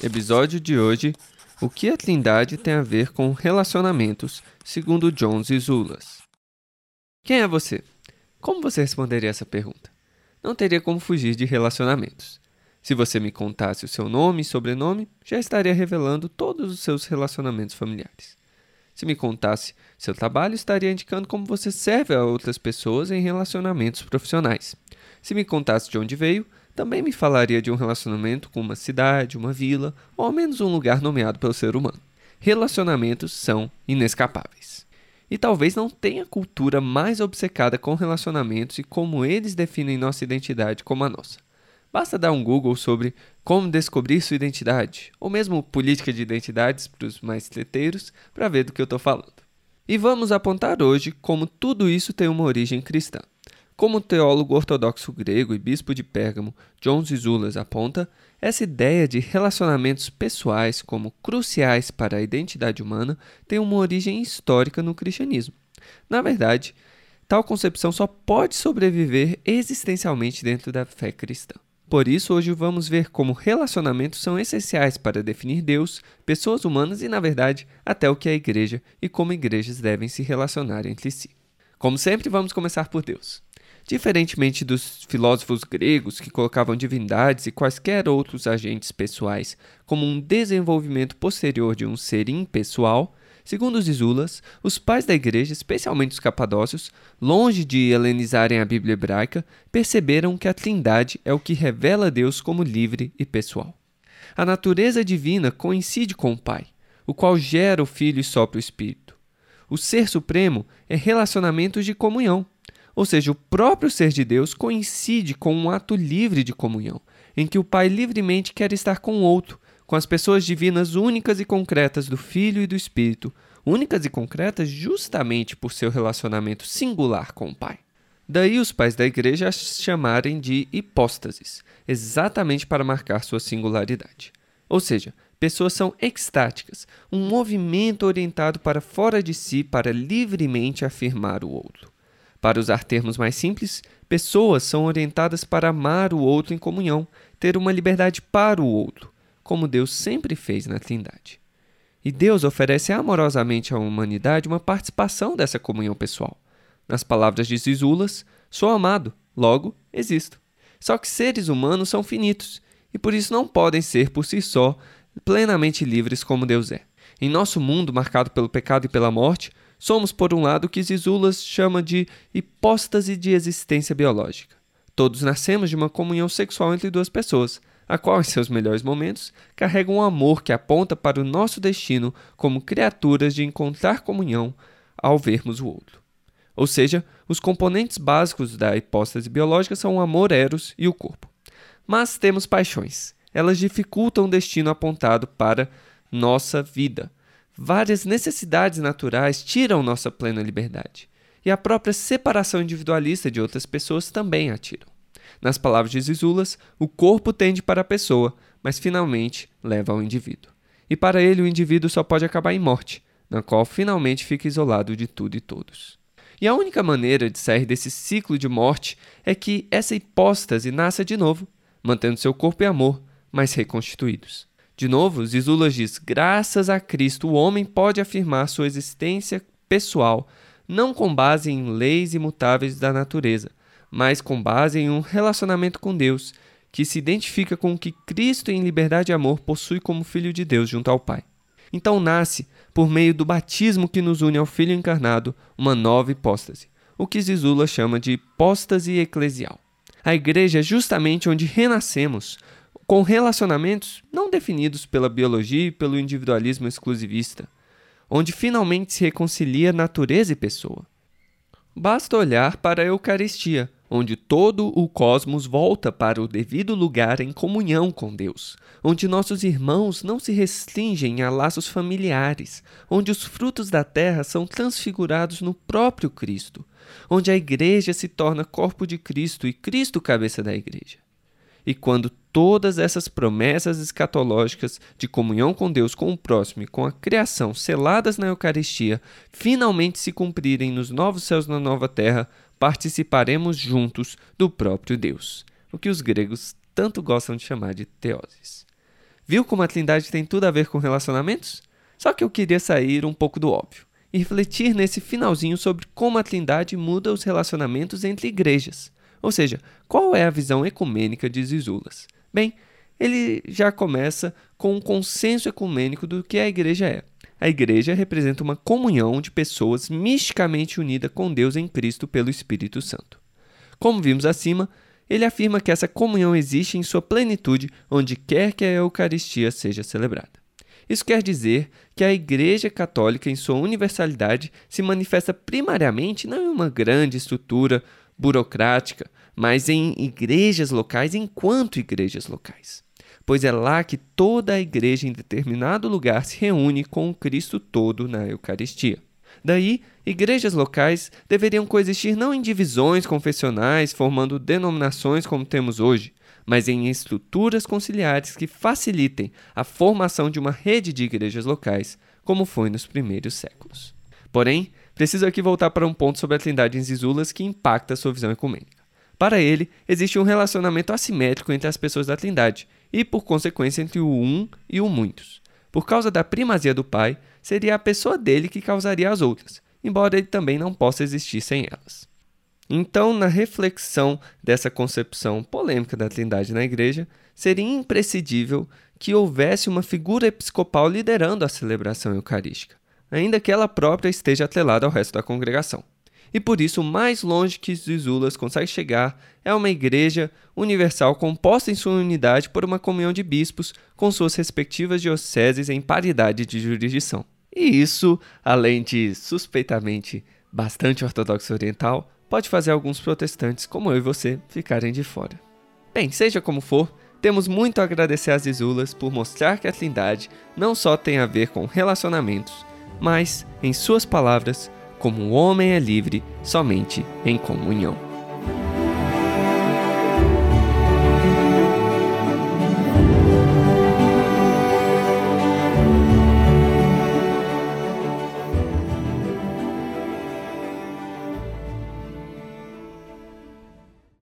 Episódio de hoje: O que a Trindade tem a ver com relacionamentos, segundo Jones e Zulas. Quem é você? Como você responderia essa pergunta? Não teria como fugir de relacionamentos. Se você me contasse o seu nome e sobrenome, já estaria revelando todos os seus relacionamentos familiares. Se me contasse seu trabalho, estaria indicando como você serve a outras pessoas em relacionamentos profissionais. Se me contasse de onde veio, também me falaria de um relacionamento com uma cidade, uma vila, ou ao menos um lugar nomeado pelo ser humano. Relacionamentos são inescapáveis. E talvez não tenha cultura mais obcecada com relacionamentos e como eles definem nossa identidade como a nossa. Basta dar um Google sobre como descobrir sua identidade, ou mesmo política de identidades para os mais treteiros, para ver do que eu estou falando. E vamos apontar hoje como tudo isso tem uma origem cristã. Como o teólogo ortodoxo grego e bispo de Pérgamo, John Zizulas, aponta, essa ideia de relacionamentos pessoais como cruciais para a identidade humana tem uma origem histórica no cristianismo. Na verdade, tal concepção só pode sobreviver existencialmente dentro da fé cristã. Por isso, hoje vamos ver como relacionamentos são essenciais para definir Deus, pessoas humanas e, na verdade, até o que é a igreja e como igrejas devem se relacionar entre si. Como sempre, vamos começar por Deus. Diferentemente dos filósofos gregos que colocavam divindades e quaisquer outros agentes pessoais como um desenvolvimento posterior de um ser impessoal, segundo os Isulas, os pais da igreja, especialmente os capadócios, longe de helenizarem a Bíblia hebraica, perceberam que a Trindade é o que revela Deus como livre e pessoal. A natureza divina coincide com o Pai, o qual gera o Filho e sopra o Espírito. O Ser Supremo é relacionamentos de comunhão ou seja, o próprio ser de Deus coincide com um ato livre de comunhão, em que o Pai livremente quer estar com o outro, com as pessoas divinas únicas e concretas do Filho e do Espírito, únicas e concretas justamente por seu relacionamento singular com o Pai. Daí os pais da igreja as chamarem de hipóstases, exatamente para marcar sua singularidade. Ou seja, pessoas são extáticas, um movimento orientado para fora de si para livremente afirmar o outro. Para usar termos mais simples, pessoas são orientadas para amar o outro em comunhão, ter uma liberdade para o outro, como Deus sempre fez na Trindade. E Deus oferece amorosamente à humanidade uma participação dessa comunhão pessoal. Nas palavras de Zisulas, sou amado, logo existo. Só que seres humanos são finitos e por isso não podem ser por si só plenamente livres como Deus é. Em nosso mundo marcado pelo pecado e pela morte, Somos, por um lado, o que Zizulas chama de hipóstase de existência biológica. Todos nascemos de uma comunhão sexual entre duas pessoas, a qual, em seus melhores momentos, carrega um amor que aponta para o nosso destino como criaturas de encontrar comunhão ao vermos o outro. Ou seja, os componentes básicos da hipóstase biológica são o amor eros e o corpo. Mas temos paixões. Elas dificultam o destino apontado para nossa vida, várias necessidades naturais tiram nossa plena liberdade. E a própria separação individualista de outras pessoas também a tiram. Nas palavras de Zisulas, o corpo tende para a pessoa, mas finalmente leva ao indivíduo. E para ele, o indivíduo só pode acabar em morte, na qual finalmente fica isolado de tudo e todos. E a única maneira de sair desse ciclo de morte é que essa hipóstase nasça de novo, mantendo seu corpo e amor, mas reconstituídos. De novo, Zizula diz: graças a Cristo, o homem pode afirmar sua existência pessoal, não com base em leis imutáveis da natureza, mas com base em um relacionamento com Deus, que se identifica com o que Cristo, em liberdade e amor, possui como Filho de Deus junto ao Pai. Então nasce, por meio do batismo que nos une ao Filho encarnado, uma nova hipóstase, o que Zizula chama de hipóstase eclesial. A igreja é justamente onde renascemos, com relacionamentos não definidos pela biologia e pelo individualismo exclusivista, onde finalmente se reconcilia natureza e pessoa. Basta olhar para a Eucaristia, onde todo o cosmos volta para o devido lugar em comunhão com Deus, onde nossos irmãos não se restringem a laços familiares, onde os frutos da terra são transfigurados no próprio Cristo, onde a igreja se torna corpo de Cristo e Cristo cabeça da igreja. E quando todas essas promessas escatológicas de comunhão com Deus, com o próximo e com a criação seladas na Eucaristia finalmente se cumprirem nos novos céus na nova terra, participaremos juntos do próprio Deus, o que os gregos tanto gostam de chamar de teoses. Viu como a Trindade tem tudo a ver com relacionamentos? Só que eu queria sair um pouco do óbvio e refletir nesse finalzinho sobre como a Trindade muda os relacionamentos entre igrejas. Ou seja, qual é a visão ecumênica de Zisulas? Bem, ele já começa com um consenso ecumênico do que a igreja é. A igreja representa uma comunhão de pessoas misticamente unidas com Deus em Cristo pelo Espírito Santo. Como vimos acima, ele afirma que essa comunhão existe em sua plenitude onde quer que a Eucaristia seja celebrada. Isso quer dizer que a Igreja Católica, em sua universalidade, se manifesta primariamente não em uma grande estrutura burocrática, mas em igrejas locais enquanto igrejas locais. Pois é lá que toda a igreja em determinado lugar se reúne com o Cristo todo na Eucaristia. Daí, igrejas locais deveriam coexistir não em divisões confessionais, formando denominações como temos hoje, mas em estruturas conciliares que facilitem a formação de uma rede de igrejas locais, como foi nos primeiros séculos. Porém, preciso aqui voltar para um ponto sobre a Trindade em Zisulas que impacta sua visão ecumênica. Para ele, existe um relacionamento assimétrico entre as pessoas da Trindade e, por consequência, entre o um e o muitos. Por causa da primazia do Pai, seria a pessoa dele que causaria as outras, embora ele também não possa existir sem elas. Então, na reflexão dessa concepção polêmica da Trindade na Igreja, seria imprescindível que houvesse uma figura episcopal liderando a celebração eucarística, ainda que ela própria esteja atrelada ao resto da congregação. E por isso, o mais longe que Zisulas consegue chegar é uma igreja universal composta em sua unidade por uma comunhão de bispos com suas respectivas dioceses em paridade de jurisdição. E isso, além de suspeitamente bastante ortodoxo oriental, pode fazer alguns protestantes, como eu e você, ficarem de fora. Bem, seja como for, temos muito a agradecer às Isulas por mostrar que a Trindade não só tem a ver com relacionamentos, mas, em suas palavras, como o homem é livre somente em comunhão.